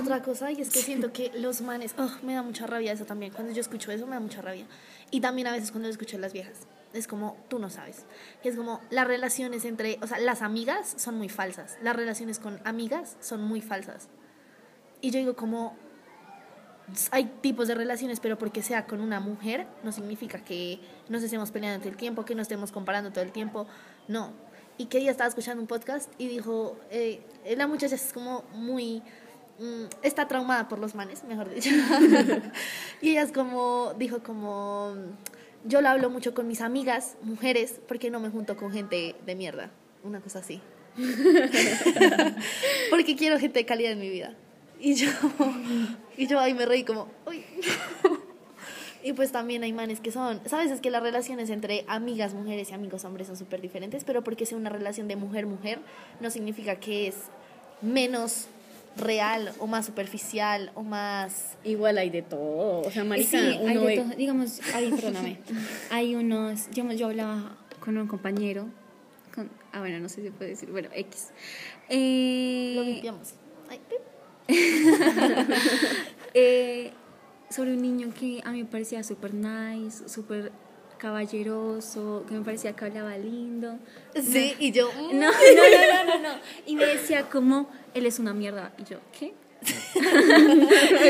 Otra cosa, y es que siento que los manes, oh, me da mucha rabia eso también. Cuando yo escucho eso, me da mucha rabia. Y también a veces cuando lo escucho de las viejas. Es como, tú no sabes. Y es como, las relaciones entre, o sea, las amigas son muy falsas. Las relaciones con amigas son muy falsas. Y yo digo como, hay tipos de relaciones, pero porque sea con una mujer, no significa que nos estemos peleando todo el tiempo, que nos estemos comparando todo el tiempo. No. Y que ella estaba escuchando un podcast y dijo, eh, la muchacha es como muy mm, está traumada por los manes, mejor dicho. *laughs* y ella es como, dijo como, yo lo hablo mucho con mis amigas, mujeres, porque no me junto con gente de mierda. Una cosa así. *laughs* porque quiero gente de calidad en mi vida. Y yo, y yo ahí me reí como, uy. Y pues también hay manes que son, sabes, es que las relaciones entre amigas mujeres y amigos hombres son súper diferentes, pero porque sea una relación de mujer-mujer no significa que es menos real o más superficial o más... Igual hay de todo, o sea, marica, Sí, hay uno de ve- todo. Digamos, hay, perdóname, *laughs* hay unos, yo, yo hablaba con un compañero, con, ah, bueno, no sé si puedo decir, bueno, X. Eh, Lo limpiamos. Ay, *laughs* *laughs* eh, sobre un niño que a mí me parecía súper nice, súper caballeroso, que me parecía que hablaba lindo. Sí, y yo... *laughs* No, no, no, no, no, no. Y me decía como, él es una mierda. Y yo, ¿qué? *laughs*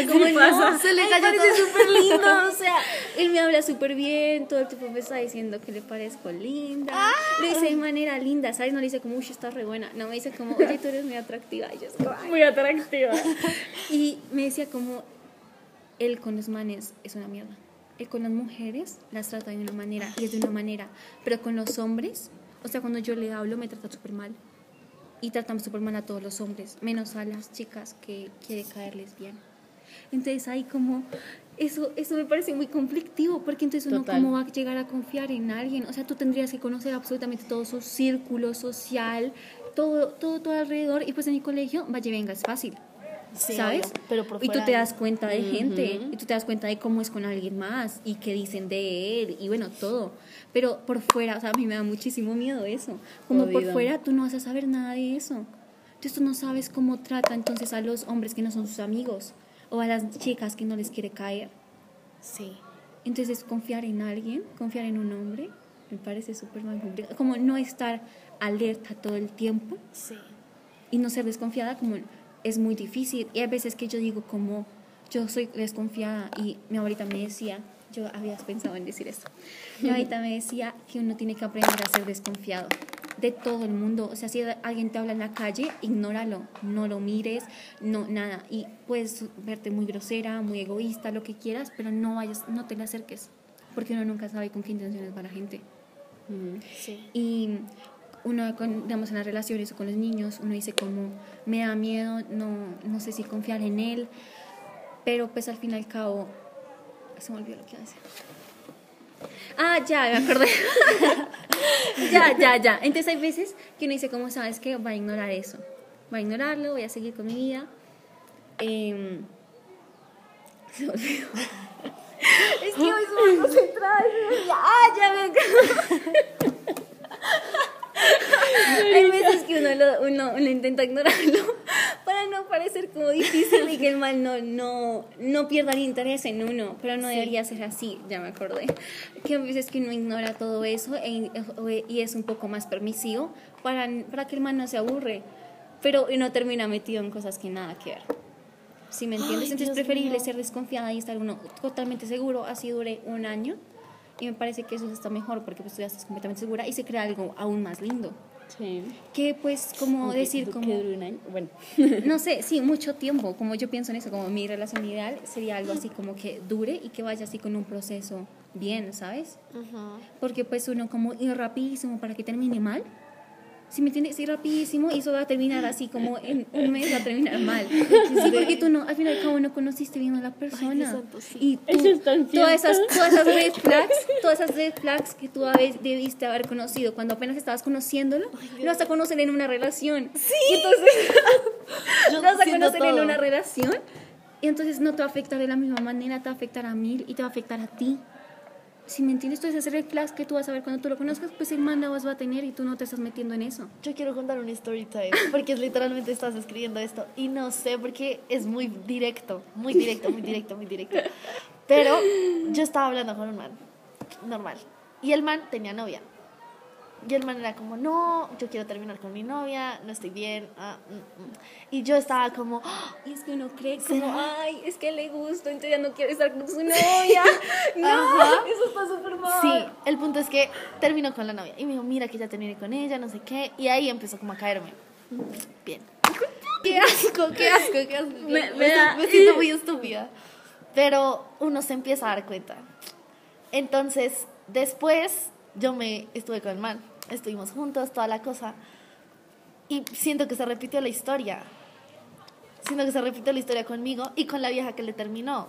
¿Cómo no? Se le Ay, cayó todo. súper lindo, o *laughs* sea, él me habla súper bien, todo el tiempo me está diciendo que le parezco linda, lo dice de manera linda, ¿sabes? No le dice como, uy, estás re buena, no, me dice como, oye, tú eres muy atractiva, y yo, es como, "Ay". Muy atractiva. y me decía como, él con los manes es una mierda, él con las mujeres las trata de una manera, y es de una manera, pero con los hombres, o sea, cuando yo le hablo me trata súper mal. Y tratamos súper mal a todos los hombres, menos a las chicas que quiere caerles bien. Entonces ahí como, eso, eso me parece muy conflictivo, porque entonces uno Total. cómo va a llegar a confiar en alguien. O sea, tú tendrías que conocer absolutamente todo su círculo social, todo, todo, todo alrededor. Y pues en mi colegio, vaya venga, es fácil. Sí, ¿Sabes? obvio, pero por y tú te das cuenta de gente, y tú te das cuenta de cómo es con alguien más, y qué dicen de él, y bueno, todo. Pero por fuera, o sea, a mí me da muchísimo miedo eso. Como por Jodido. fuera tú no vas a saber nada de eso. Entonces tú no sabes cómo trata entonces a los hombres que no son sus amigos, o a las chicas que no les quiere caer. Sí. Entonces confiar en alguien, confiar en un hombre, me parece súper mal complicado. Como no estar alerta todo el tiempo Sí. y no ser desconfiada como es muy difícil. Y hay veces que yo digo como yo soy desconfiada y mi abuelita me decía yo había pensado en decir esto mi abuelita me decía que uno tiene que aprender a ser desconfiado de todo el mundo. O sea si alguien te habla en la calle ignóralo no lo mires no nada. Y puedes verte muy grosera muy egoísta lo que quieras pero no vayas no te le acerques porque uno nunca sabe con qué intenciones va la gente. Sí. y uno, digamos, en las relaciones o con los niños, uno dice como, me da miedo, no, no sé si confiar en él, pero pues al fin y al cabo, se me olvidó lo que iba a decir. Ah, ya, me acordé. *laughs* ya, ya, ya. Entonces hay veces que uno dice, como sabes que va a ignorar eso? Va a ignorarlo, voy a seguir con mi vida. Em, *laughs* se me olvidó. es que hoy me concentrada. Ah, ya me *laughs* Hay veces que uno, lo, uno, uno intenta ignorarlo *laughs* para no parecer como difícil y que el mal no, no, no pierda el interés en uno, pero no debería ser así, ya me acordé. Que a veces que uno ignora todo eso e- y es un poco más permisivo para, para que el mal no se aburre, pero uno termina metido en cosas que nada que ver. ¿Sí me entiendes? Ay, Entonces Dios preferible mío. ser desconfiada y estar uno totalmente seguro, así dure un año. Y me parece que eso está mejor porque pues tú ya estás completamente segura y se crea algo aún más lindo. Sí. Que pues como Aunque decir como... que dure un año. Bueno. *laughs* No sé, sí, mucho tiempo, como yo pienso en eso, como mi relación ideal sería algo así como que dure y que vaya así con un proceso bien, ¿sabes? Ajá. Porque pues uno como ir rapidísimo para que termine mal, si me entiendes, ir rapidísimo y eso va a terminar así como en un mes va a terminar mal. *laughs* Sí, porque tú no, al fin y al cabo no conociste bien a la persona. santo, sí. Y Eso tú, es tan todas esas, todas esas red flags, todas esas red flags que tú habes- debiste haber conocido cuando apenas estabas conociéndolo, lo vas a conocer en una relación. Sí. Y entonces *laughs* lo vas a conocer en todo. una relación y entonces no te va a afectar de la misma manera, te va a afectar a mil y te va a afectar a ti. Si me entiendes, entonces ese red flags que tú vas a ver cuando tú lo conozcas, pues el man la vas a tener y tú no te estás metiendo en eso. Yo quiero contar un story time *laughs* porque es literalmente estás escribiendo esto y no sé porque es muy directo, muy directo, muy directo, muy directo. Pero yo estaba hablando con un man normal Y el man tenía novia. Y el man era como, no, yo quiero terminar con mi novia, no estoy bien. ah, mm, mm". Y yo estaba como, "Ah, Y es que uno cree como, ay, es que le gusto, entonces ya no quiere estar con su novia. *laughs* *laughs* No, Ajá. eso está súper mal. Sí, el punto es que terminó con la novia. Y me dijo, mira que ya terminé con ella, no sé qué. Y ahí empezó como a caerme. Bien. *laughs* Qué asco, qué asco, qué asco. Me- Me, me da- me siento muy estúpida. Pero uno se empieza a dar cuenta. Entonces, después yo me estuve con el man. Estuvimos juntos, toda la cosa. Y siento que se repitió la historia. Siento que se repitió la historia conmigo y con la vieja que le terminó.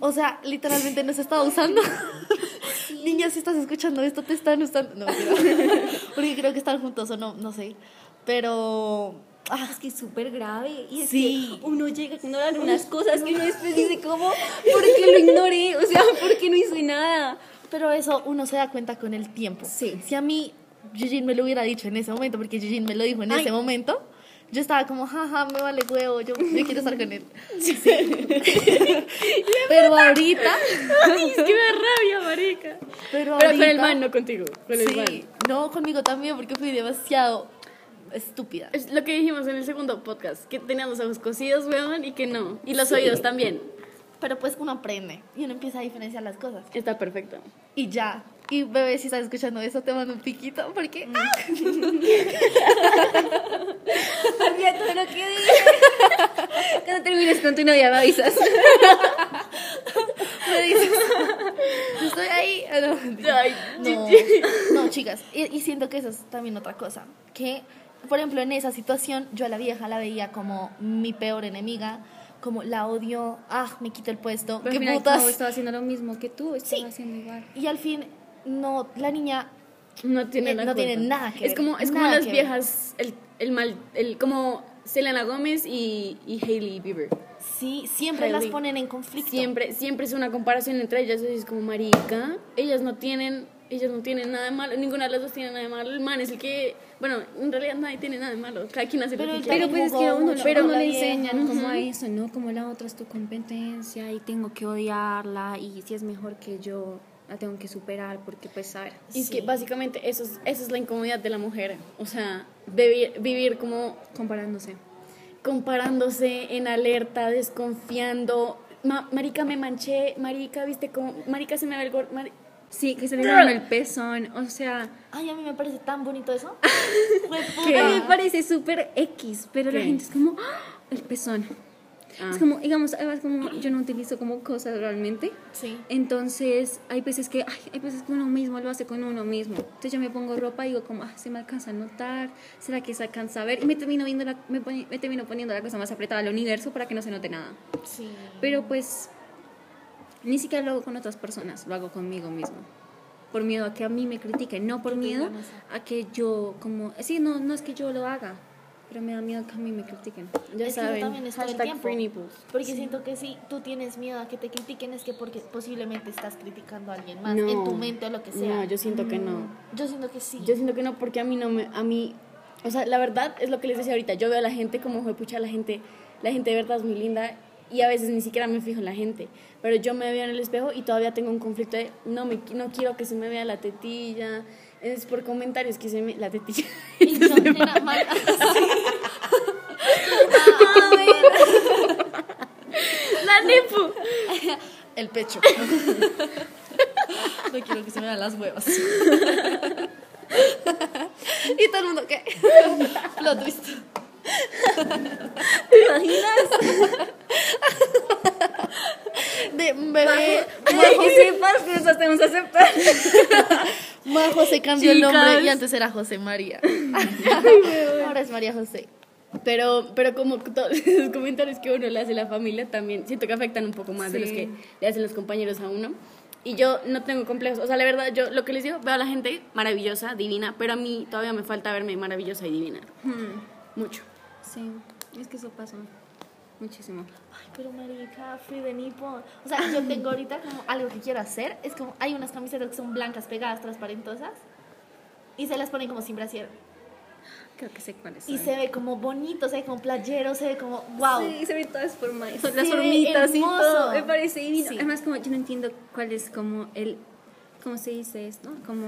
O sea, literalmente nos estaba usando. Niña, si estás escuchando esto, te están usando. No, *laughs* porque creo que están juntos o no, no sé. Pero. ah, Es que es súper grave. Y es Sí. que uno llega a ignorar unas cosas que uno después dice como, *laughs* ¿por qué lo ignoré? O sea, ¿por qué no hice nada? pero eso uno se da cuenta con el tiempo. Sí. Si a mí Eugene me lo hubiera dicho en ese momento, porque Eugene me lo dijo en Ay. ese momento, yo estaba como, jaja, me vale huevo, yo, yo quiero estar con él. *laughs* Sí. pero ahorita. Ay, es que me da rabia, marica. Pero, Pero con el ahorita- man, no contigo. Con el man. Sí, no, conmigo también, porque fui demasiado estúpida. Es lo que dijimos en el segundo podcast, que tenía los ojos cosidos, weón, y que no. Y los oídos también. Pero pues uno aprende y uno empieza a diferenciar las cosas. Está perfecto. Y ya. Y bebé, si estás escuchando eso, te mando un piquito porque ¡ah! *laughs* Olvida todo lo que dije. Cuando termines con tu novia me avisas. *laughs* me dices, "Yo estoy ahí. Ah, No, no, no, chicas. Y, y siento que eso es también otra cosa. Que, por ejemplo, en esa situación, yo a la vieja la veía como mi peor enemiga, como la odio, ah, me quito el puesto, Pero qué putas. Estaba haciendo lo mismo que tú, estaba Sí. haciendo igual. Y al fin, no, la niña No tiene, Eh, no tiene nada que es ver, Como, es como las viejas, el, el mal, el, como Selena Gómez y, y Hailey Bieber. sí, siempre las Hailey. ponen en conflicto. Siempre, siempre es una comparación entre ellas. Es como marica, ellas no tienen, ellas no tienen nada de malo, ninguna de las dos tiene nada de malo. El man es el que, bueno, en realidad nadie tiene nada de malo. Cada quien hace Pero lo que Pero quiere. pues es que uno, pero no le enseñan como a eso, ¿no? Como la otra es tu competencia y tengo que odiarla y si es mejor que yo, la tengo que superar porque pues, a ver. Y es que básicamente eso es, esa es la incomodidad de la mujer. O sea, vivir, vivir como Comparándose. comparándose en alerta, desconfiando. Ma- marica, me manché. Marica, viste como. Marica, se me ve el gordo. Sí, que se le dieron el pezón, o sea... Ay, a mí me parece tan bonito eso. *laughs* A mí me parece súper X, pero la ¿Qué? gente es como, "Ah, el pezón. Ah. Es como, digamos, es como, yo no utilizo como cosas realmente. Sí. Entonces, hay veces que, ay, hay veces que uno mismo lo hace con uno mismo. Entonces, yo me pongo ropa y digo, como, ah, se me alcanza a notar, ¿será que se alcanza a ver? Y me termino, viendo la, me, poni- me termino poniendo la cosa más apretada del universo para que no se note nada. Sí. Pero pues, ni siquiera lo hago con otras personas, lo hago conmigo mismo. Por miedo a que a mí me critiquen, no por miedo a que yo, como, sí, no, no es que yo lo haga, pero me da miedo que a mí me critiquen. Ya es que saben. yo también es todo el tiempo. free nipples. Porque siento que si tú tienes miedo a que te critiquen es que porque posiblemente estás criticando a alguien más No. en tu mente o lo que sea. No, yo siento que no. Yo siento que sí. Yo siento que no, porque a mí no me. A mí. O sea, la verdad es lo que les decía ahorita. Yo veo a la gente como, fue pucha, la gente. La gente de verdad es muy linda. Y a veces ni siquiera me fijo en la gente. Pero yo me veo en el espejo y todavía tengo un conflicto de. No, me, no quiero que se me vea la tetilla. Es por comentarios que se me. La tetilla. Y *laughs* yo era *laughs* mal. *laughs* ¡La nepo! El pecho. no quiero que se me vean las huevas. y todo el mundo, ¿qué? Plot twist. ¿Te imaginas? De bebé. Que *laughs* sepas que nos tenemos que aceptar. *laughs* Majo se cambió el nombre y antes era José María. *laughs* Ahora es María José. Pero, pero como todos esos comentarios que uno le hace a la familia también siento que afectan un poco más de los Sí. que le hacen los compañeros a uno. Y yo no tengo complejos. O sea, la verdad, yo lo que les digo, veo a la gente maravillosa, divina, pero a mí todavía me falta verme maravillosa y divina. Mucho. Sí, es que eso pasa muchísimo. Ay, pero marica, free de nippon. O sea, yo tengo ahorita como algo que quiero hacer. Es como, hay unas camisetas que son blancas, pegadas, transparentosas. Y se las ponen como sin brasier. Creo que sé cuáles Y son. se ve como bonito, se ve como playero, se ve como, wow. Sí, se ve todas formas. Las formitas y todo. Me parece divino. Sí. Además, como yo no entiendo cuál es como el ¿cómo se dice esto? Como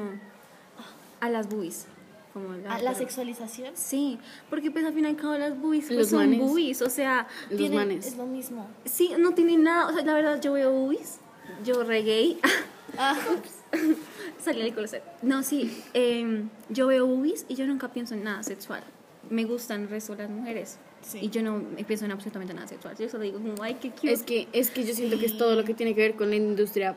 a las boobies. Como la, Ah, la sexualización Sí, porque pues al fin y al cabo las boobies pues, Los son manes. boobies, o sea, Los tiene- manes. es lo mismo. sí, no tiene nada, o sea, la verdad yo veo boobies, yo reggae, Ah, *laughs* salí del closet. No, sí, em, yo veo boobies y yo nunca pienso en nada sexual. Me gustan el resto de las mujeres. Sí. Y yo no pienso en absolutamente nada sexual. Yo solo digo, como, ay, qué cute. Es que, es que yo siento que es todo lo que tiene que ver con la industria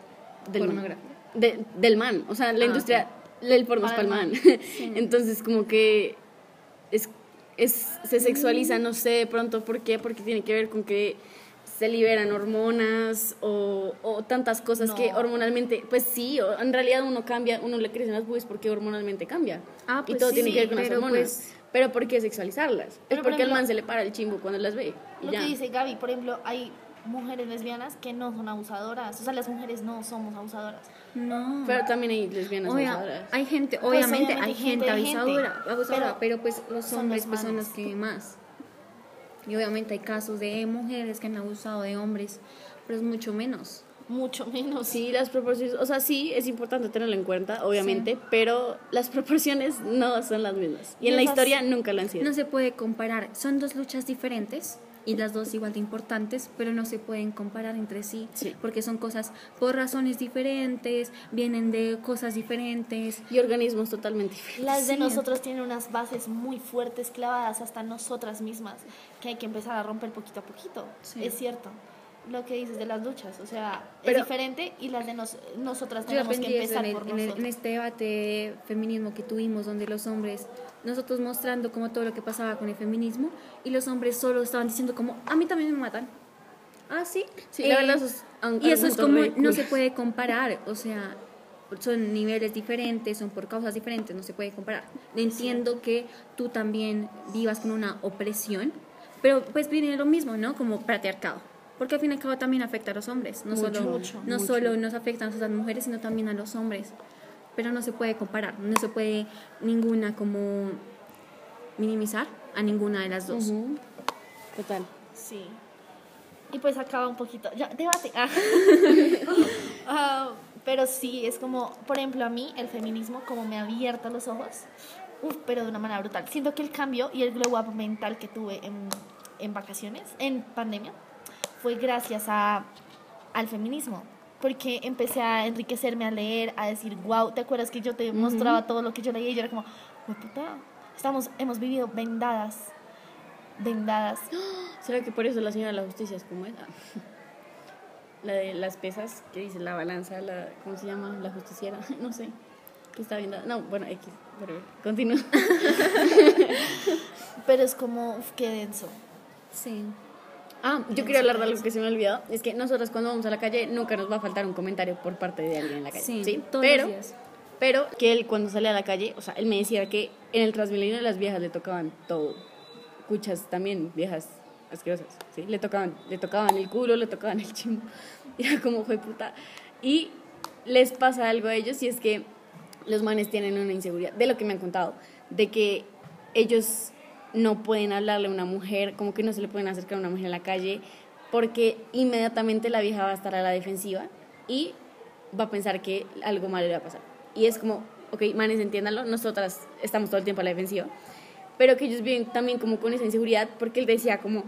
del man. Pornográfica. De- del man. O sea, la Ah, industria del porno es Para para el el man. *laughs* Entonces, como que es, es, se sexualiza, no sé de pronto por qué, porque tiene que ver con que se liberan hormonas o, o tantas cosas que No. hormonalmente, pues sí, en realidad uno cambia, uno le crecen las boobies porque hormonalmente cambia. Ah, y pues todo sí, tiene que ver con las hormonas. pues- pero ¿por qué sexualizarlas? Es Pero, por porque al man se le para el chimbo cuando las ve. y Lo ya. que dice Gaby, por ejemplo, hay mujeres lesbianas que no son abusadoras. O sea, las mujeres no somos abusadoras. no. Pero también hay lesbianas Obvia- abusadoras. hay gente, Pues, obviamente, obviamente hay gente gente, hay gente. abusadora, abusadora, pero, Pero pues los son hombres los pues, son los que más. Y obviamente hay casos de mujeres que han abusado de hombres, pero es mucho menos. Mucho menos. Sí, las proporciones, o sea, sí es importante tenerlo en cuenta, obviamente, pero las *laughs* proporciones no son las mismas. Y, Y en la historia nunca lo han sido. No se puede comparar, son dos luchas diferentes y las dos igual de importantes, pero no se pueden comparar entre sí, Sí. porque son cosas por razones diferentes, vienen de cosas diferentes. Y organismos totalmente diferentes. Las de Sí. nosotros tienen unas bases muy fuertes clavadas hasta nosotras mismas, que hay que empezar a romper poquito a poquito. Sí. Es cierto. Lo que dices de las luchas, o sea, Pero- es diferente y las de nos, nosotras tenemos que empezar en, el- por en el- nosotros. en este debate de feminismo que tuvimos, donde los hombres, nosotros mostrando como todo lo que pasaba con el feminismo, y los hombres solo estaban diciendo como, a mí también me matan. Ah, sí. Sí, la verdad, eso es Y eso es como, re no se puede comparar, o sea, son niveles diferentes, son por causas diferentes, no se puede comparar. Entiendo que tú también vivas con una opresión, pero pues viene lo mismo, ¿no? Como patriarcado. Porque al fin y al cabo también afecta a los hombres, no, Mucho, solo, mucho, no mucho. solo nos afecta a nosotras mujeres, sino también a los hombres. Pero no se puede comparar, no se puede ninguna como minimizar a ninguna de las dos. Ujú. Total. Sí. Y pues acaba un poquito. Ya, debate. Ah. *laughs* Ah, pero sí, es como, por ejemplo, a mí el feminismo como me ha abierto los ojos, uf, pero de una manera brutal. Siento que el cambio y el glow up mental que tuve en, en vacaciones, en pandemia, fue gracias a, al feminismo. Porque empecé a enriquecerme, a leer, a decir, wow, ¿te acuerdas que yo te mostraba todo lo que yo leía? Y yo era como, "Hue puta, estamos, hemos vivido vendadas, vendadas. *gasps* ¿Será que por eso la señora de la justicia es como esa? La de las pesas, que dice la balanza, la, ¿cómo se llama? La justiciera, *laughs* no sé. Que está bien dada. No, bueno, X, pero continúa. *laughs* *laughs* Pero es como, uf, qué denso. Sí. Ah, yo quería hablar de algo que se me ha olvidado. Es que nosotros cuando vamos a la calle nunca nos va a faltar un comentario por parte de alguien en la calle. Sí, Sí, todos pero, los días. pero que él cuando sale a la calle, o sea, él me decía que en el Transmilenio las viejas le tocaban todo. Cuchas también, viejas asquerosas, ¿sí? Le tocaban, le tocaban el culo, le tocaban el chimbo. *laughs* Era como, fue puta. Y les pasa algo a ellos y es que los manes tienen una inseguridad, de lo que me han contado, de que ellos no pueden hablarle a una mujer, como que no se le pueden acercar a una mujer en la calle, porque inmediatamente la vieja va a estar a la defensiva y va a pensar que algo malo le va a pasar. Y es como, ok, manes, entiéndanlo, nosotras estamos todo el tiempo a la defensiva, pero que ellos viven también como con esa inseguridad, porque él decía como,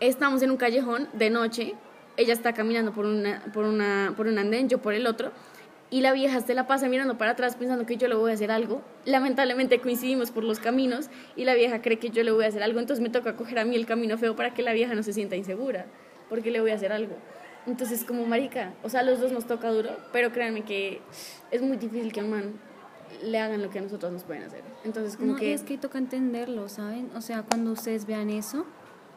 estamos en un callejón de noche, ella está caminando por, una, por, una, por un andén, yo por el otro, y la vieja se la pasa mirando para atrás pensando que yo le voy a hacer algo. Lamentablemente coincidimos por los caminos y la vieja cree que yo le voy a hacer algo, entonces me toca coger a mí el camino feo para que la vieja no se sienta insegura, porque le voy a hacer algo. Entonces, como marica, o sea, a los dos nos toca duro, pero créanme que es muy difícil que a un man le hagan lo que a nosotros nos pueden hacer. Entonces, como No, que... es que toca entenderlo, ¿saben? O sea, cuando ustedes vean eso,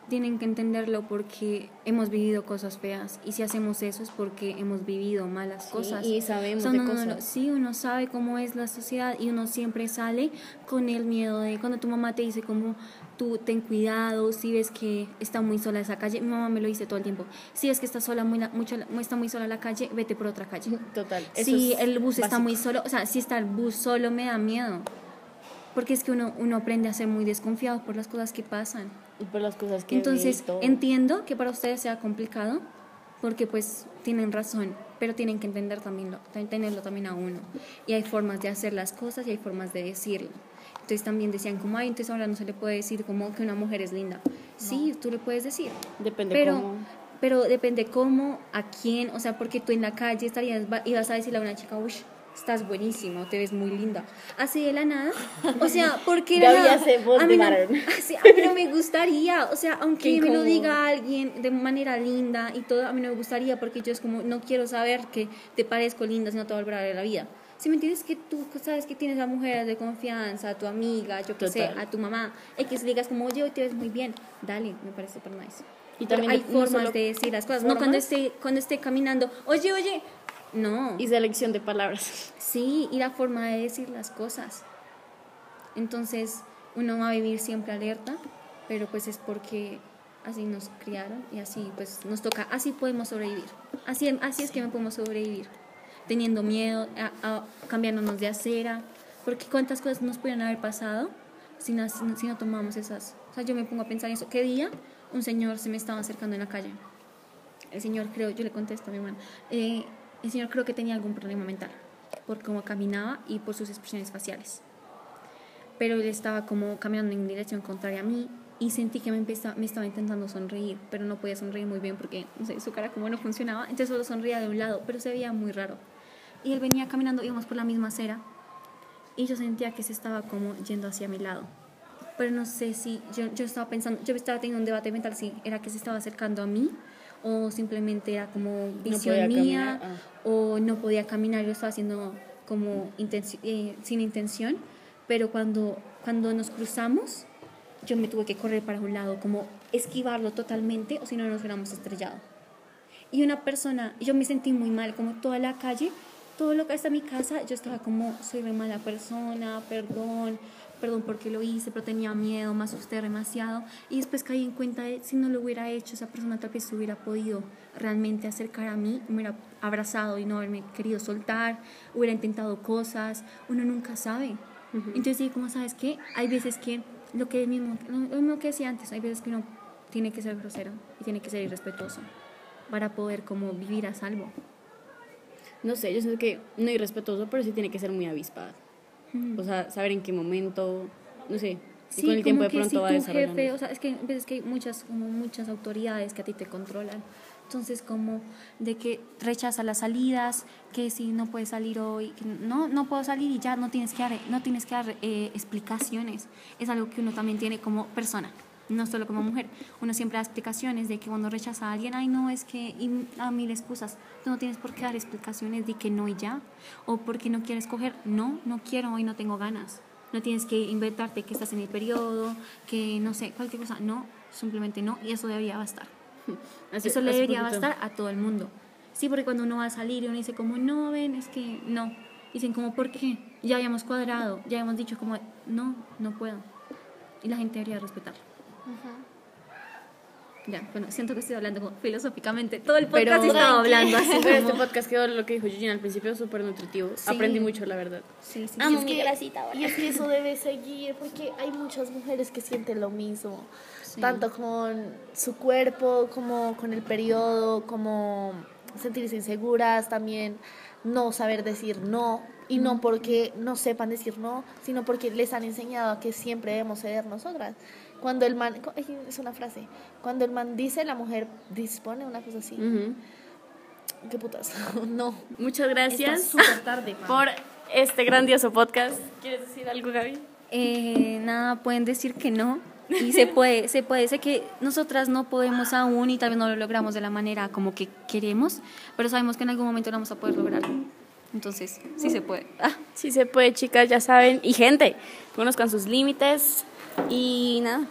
tienen que entenderlo porque hemos vivido cosas feas. Y si hacemos eso es porque hemos vivido malas Sí, cosas. y sabemos So, de no, no, no, cosas. sí, uno sabe cómo es la sociedad y uno siempre sale con el miedo de cuando tu mamá te dice como tú ten cuidado, si ves que está muy sola esa calle, mi mamá me lo dice todo el tiempo, si ves que está sola muy, la- mucho, está muy sola la calle, vete por otra calle. *laughs* Total. Si es el bus está muy solo, o sea, si está el bus solo me da miedo. Porque es que uno, uno aprende a ser muy desconfiado por las cosas que pasan. Y por las cosas que Entonces, visto. entiendo que para ustedes sea complicado, porque pues tienen razón, pero tienen que entender también lo, entenderlo también a uno. Y hay formas de hacer las cosas y hay formas de decirlo. Entonces también decían como, ay, entonces ahora no se le puede decir como que una mujer es linda. Sí, tú le puedes decir. Depende pero, cómo. Pero depende cómo, a quién, o sea, porque tú en la calle estarías, ibas a decirle a una chica, uy, estás buenísima, o te ves muy linda. Así de la nada. O sea, *laughs* porque Gaby hace voz a mí de no- varón. sí, a mí no me *laughs* gustaría, o sea, aunque Qué me lo diga alguien de manera linda y todo, a mí no me gustaría porque yo es como, no quiero saber que te parezco linda, si no te va a volver a la vida. Si me entiendes que tú sabes que tienes a mujeres de confianza, a tu amiga, yo qué sé, Total. a tu mamá, X le digas como, oye, hoy te ves muy bien, dale, me parece súper nice. Y Pero también hay no formas solo de decir las cosas, no cuando formas. esté, cuando esté caminando, oye, oye, no. Y selección de palabras. *laughs* Sí, y la forma de decir las cosas. Entonces, uno va a vivir siempre alerta, pero pues es porque así nos criaron y así pues nos toca, así podemos sobrevivir. Así, así es que no podemos sobrevivir. Teniendo miedo, a, a- cambiándonos de acera, porque cuántas cosas nos pudieran haber pasado si no, si no- tomamos esas. O sea, yo me pongo a pensar en eso. ¿Qué día un señor se me estaba acercando en la calle? El señor creo, yo le contesto a mi hermano, eh, el señor creo que tenía algún problema mental por cómo caminaba y por sus expresiones faciales. Pero él estaba como caminando en dirección contraria a mí y sentí que me, empeza- me estaba intentando sonreír, pero no podía sonreír muy bien porque no sé, su cara como no funcionaba, entonces solo sonría de un lado, pero se veía muy raro. Y él venía caminando, íbamos por la misma acera y yo sentía que se estaba como yendo hacia mi lado. Pero no sé si yo, yo estaba pensando, yo estaba teniendo un debate mental si era que se estaba acercando a mí o simplemente era como visión podía mía caminar, o no podía caminar, yo estaba haciendo como eh, sin intención, pero cuando, cuando nos cruzamos, yo me tuve que correr para un lado, como esquivarlo totalmente o si no nos hubiéramos estrellado. Y una persona, yo me sentí muy mal, como toda la calle, todo lo que está en mi casa, yo estaba como, soy re mala persona, perdón, perdón porque lo hice, pero tenía miedo, me asusté demasiado. Y después caí en cuenta de, si no lo hubiera hecho, esa persona tal vez se hubiera podido realmente acercar a mí, me hubiera abrazado y no haberme querido soltar, hubiera intentado cosas, uno nunca sabe. Entonces dije, como sabes qué, hay veces que lo que mismo, lo mismo que decía antes, hay veces que uno tiene que ser grosero y tiene que ser irrespetuoso para poder como vivir a salvo. No sé, yo siento que no irrespetuoso, pero sí tiene que ser muy avispada. O sea, saber en qué momento, no sé, y con el tiempo de pronto si va desarrollando. jefe, o sea, es que a veces que hay muchas, como muchas autoridades que a ti te controlan. Entonces, como de que rechaza las salidas, que si no puedes salir hoy, que no, no puedo salir y ya no tienes que dar, no tienes que dar eh, explicaciones. Es algo que uno también tiene como persona, no solo como mujer. Uno siempre da explicaciones de que cuando rechaza a alguien, ay, no, es que, y a mil excusas. Tú no tienes por qué dar explicaciones de que no y ya. O porque no quieres coger, no, no quiero, hoy no tengo ganas. No tienes que inventarte que estás en el periodo, que no sé, cualquier cosa. No, simplemente no, y eso debería bastar. *laughs* Eso le debería poquito- bastar a todo el mundo. Sí, porque cuando uno va a salir y uno dice como, no, ven, es que no. Dicen como, ¿por qué? Ya habíamos cuadrado, ya habíamos dicho como, no, no puedo. Y la gente debería respetarlo. Ya, bueno, siento que estoy hablando como filosóficamente. Todo el podcast Pero- estaba hablando así Pero este como... podcast quedó lo que dijo Gina al principio, súper nutritivo. Sí. Aprendí mucho, la verdad. Sí, sí, Y sí. es que- Y es que eso *laughs* debe seguir, porque hay muchas mujeres que sienten lo mismo, tanto con su cuerpo, como con el periodo, como sentirse inseguras, también no saber decir no, y no porque no sepan decir no, sino porque les han enseñado a que siempre debemos ceder nosotras. Cuando el man, es una frase, cuando el man dice, la mujer dispone, una cosa así. Ujú. ¿Qué putas? *laughs* no. Muchas gracias súper tarde, man. por este grandioso podcast. ¿Quieres decir algo, Gaby? Eh, nada, pueden decir que no. Y se puede, se puede. Sé que nosotras no podemos aún y tal vez no lo logramos de la manera como que queremos, pero sabemos que en algún momento lo vamos a poder lograr. Entonces, sí se puede. Ah, Sí se puede, chicas, ya saben. Y gente, conozcan sus límites. Y nada,